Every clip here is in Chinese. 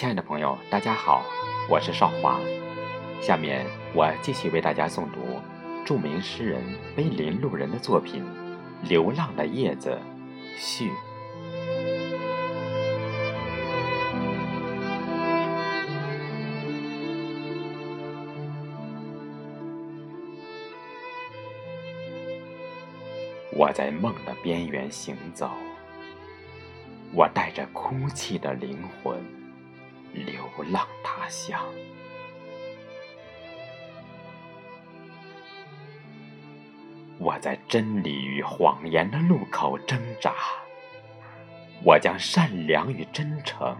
亲爱的朋友，大家好，我是少华。下面我继续为大家诵读著名诗人碑林路人的作品《流浪的叶子》序。我在梦的边缘行走，我带着哭泣的灵魂流浪他乡。我在真理与谎言的路口挣扎，我将善良与真诚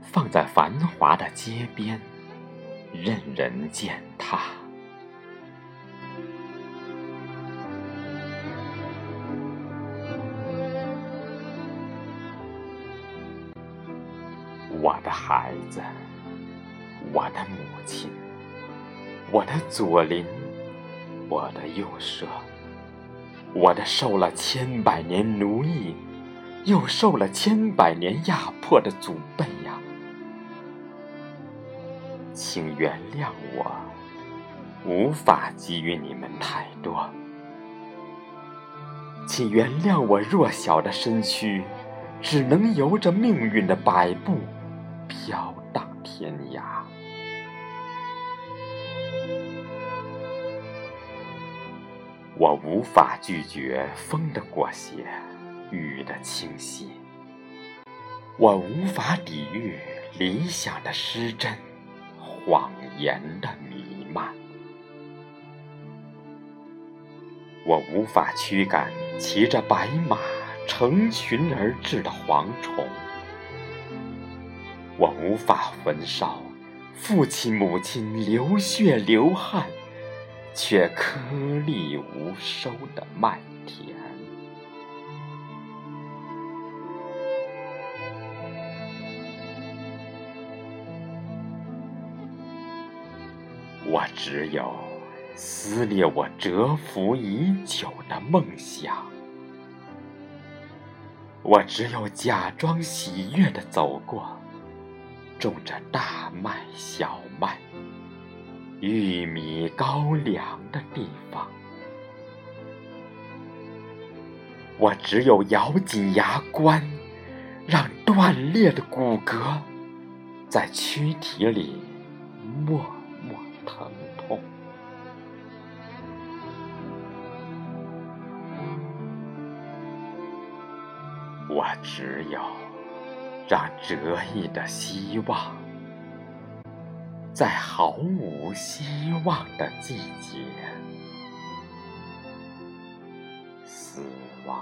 放在繁华的街边，任人践踏。我的孩子，我的母亲，我的左邻，我的右舍，我的受了千百年奴役，又受了千百年压迫的祖辈呀，请原谅我，无法给予你们太多，请原谅我弱小的身躯，只能由着命运的摆布。飘荡天涯，我无法拒绝风的裹挟，雨的侵袭；我无法抵御理想的失真，谎言的弥漫；我无法驱赶骑着白马成群而至的蝗虫。我无法焚烧父亲母亲流血流汗却颗粒无收的麦田，我只有撕裂我蛰伏已久的梦想，我只有假装喜悦的走过。种着大麦、小麦、玉米、高粱的地方，我只有咬紧牙关，让断裂的骨骼在躯体里默默疼痛。我只有。让折翼的希望，在毫无希望的季节死亡。